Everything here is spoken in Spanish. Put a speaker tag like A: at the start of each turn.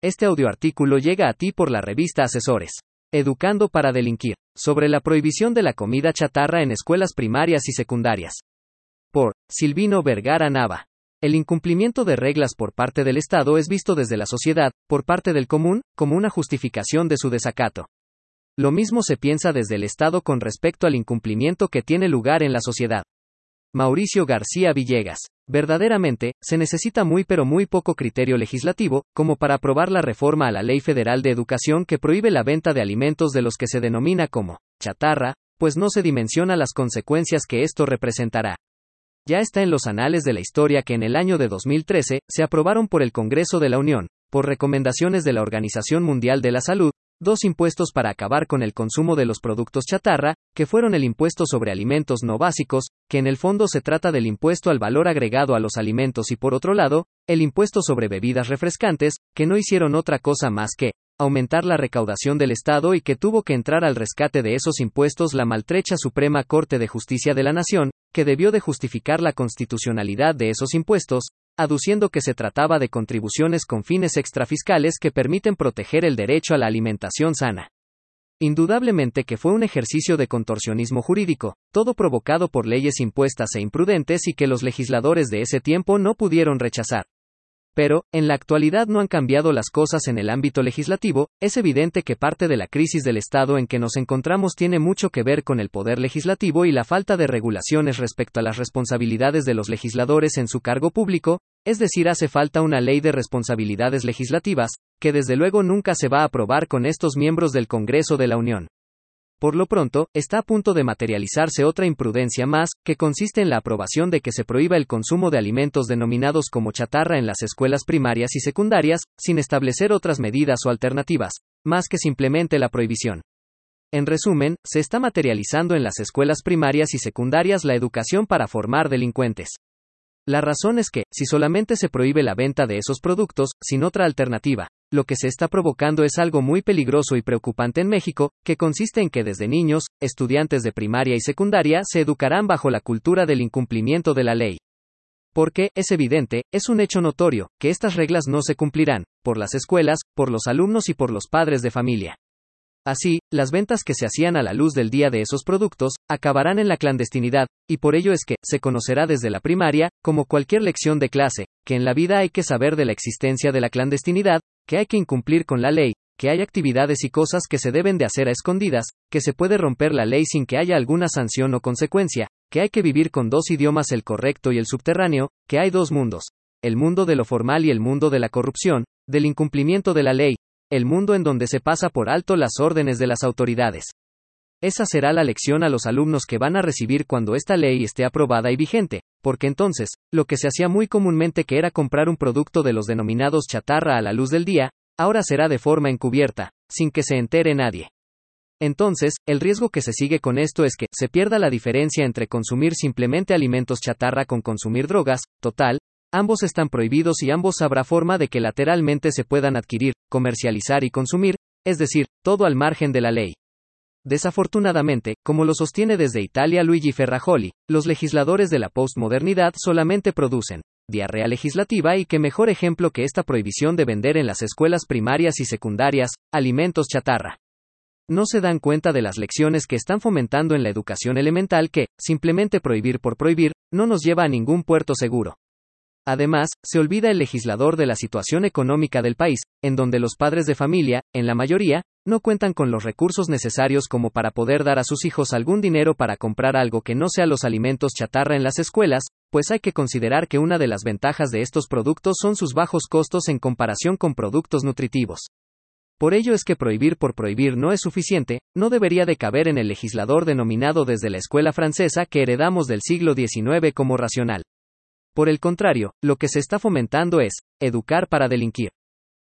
A: Este audioartículo llega a ti por la revista Asesores. Educando para delinquir. Sobre la prohibición de la comida chatarra en escuelas primarias y secundarias. Por Silvino Vergara Nava. El incumplimiento de reglas por parte del Estado es visto desde la sociedad, por parte del común, como una justificación de su desacato. Lo mismo se piensa desde el Estado con respecto al incumplimiento que tiene lugar en la sociedad. Mauricio García Villegas. Verdaderamente, se necesita muy pero muy poco criterio legislativo, como para aprobar la reforma a la Ley Federal de Educación que prohíbe la venta de alimentos de los que se denomina como chatarra, pues no se dimensiona las consecuencias que esto representará. Ya está en los anales de la historia que en el año de 2013 se aprobaron por el Congreso de la Unión, por recomendaciones de la Organización Mundial de la Salud, dos impuestos para acabar con el consumo de los productos chatarra, que fueron el impuesto sobre alimentos no básicos, que en el fondo se trata del impuesto al valor agregado a los alimentos y por otro lado, el impuesto sobre bebidas refrescantes, que no hicieron otra cosa más que aumentar la recaudación del Estado y que tuvo que entrar al rescate de esos impuestos la maltrecha Suprema Corte de Justicia de la Nación, que debió de justificar la constitucionalidad de esos impuestos, aduciendo que se trataba de contribuciones con fines extrafiscales que permiten proteger el derecho a la alimentación sana. Indudablemente que fue un ejercicio de contorsionismo jurídico, todo provocado por leyes impuestas e imprudentes y que los legisladores de ese tiempo no pudieron rechazar. Pero, en la actualidad no han cambiado las cosas en el ámbito legislativo, es evidente que parte de la crisis del Estado en que nos encontramos tiene mucho que ver con el poder legislativo y la falta de regulaciones respecto a las responsabilidades de los legisladores en su cargo público, es decir, hace falta una ley de responsabilidades legislativas, que desde luego nunca se va a aprobar con estos miembros del Congreso de la Unión. Por lo pronto, está a punto de materializarse otra imprudencia más, que consiste en la aprobación de que se prohíba el consumo de alimentos denominados como chatarra en las escuelas primarias y secundarias, sin establecer otras medidas o alternativas, más que simplemente la prohibición. En resumen, se está materializando en las escuelas primarias y secundarias la educación para formar delincuentes. La razón es que, si solamente se prohíbe la venta de esos productos, sin otra alternativa, lo que se está provocando es algo muy peligroso y preocupante en México, que consiste en que desde niños, estudiantes de primaria y secundaria se educarán bajo la cultura del incumplimiento de la ley. Porque, es evidente, es un hecho notorio, que estas reglas no se cumplirán, por las escuelas, por los alumnos y por los padres de familia. Así, las ventas que se hacían a la luz del día de esos productos, acabarán en la clandestinidad, y por ello es que, se conocerá desde la primaria, como cualquier lección de clase, que en la vida hay que saber de la existencia de la clandestinidad, que hay que incumplir con la ley, que hay actividades y cosas que se deben de hacer a escondidas, que se puede romper la ley sin que haya alguna sanción o consecuencia, que hay que vivir con dos idiomas el correcto y el subterráneo, que hay dos mundos, el mundo de lo formal y el mundo de la corrupción, del incumplimiento de la ley, el mundo en donde se pasa por alto las órdenes de las autoridades. Esa será la lección a los alumnos que van a recibir cuando esta ley esté aprobada y vigente, porque entonces, lo que se hacía muy comúnmente que era comprar un producto de los denominados chatarra a la luz del día, ahora será de forma encubierta, sin que se entere nadie. Entonces, el riesgo que se sigue con esto es que se pierda la diferencia entre consumir simplemente alimentos chatarra con consumir drogas, total, Ambos están prohibidos y ambos habrá forma de que lateralmente se puedan adquirir, comercializar y consumir, es decir, todo al margen de la ley. Desafortunadamente, como lo sostiene desde Italia Luigi Ferrajoli, los legisladores de la postmodernidad solamente producen diarrea legislativa y qué mejor ejemplo que esta prohibición de vender en las escuelas primarias y secundarias alimentos chatarra. No se dan cuenta de las lecciones que están fomentando en la educación elemental que, simplemente prohibir por prohibir, no nos lleva a ningún puerto seguro. Además, se olvida el legislador de la situación económica del país, en donde los padres de familia, en la mayoría, no cuentan con los recursos necesarios como para poder dar a sus hijos algún dinero para comprar algo que no sea los alimentos chatarra en las escuelas, pues hay que considerar que una de las ventajas de estos productos son sus bajos costos en comparación con productos nutritivos. Por ello es que prohibir por prohibir no es suficiente, no debería de caber en el legislador denominado desde la escuela francesa que heredamos del siglo XIX como racional. Por el contrario, lo que se está fomentando es, educar para delinquir.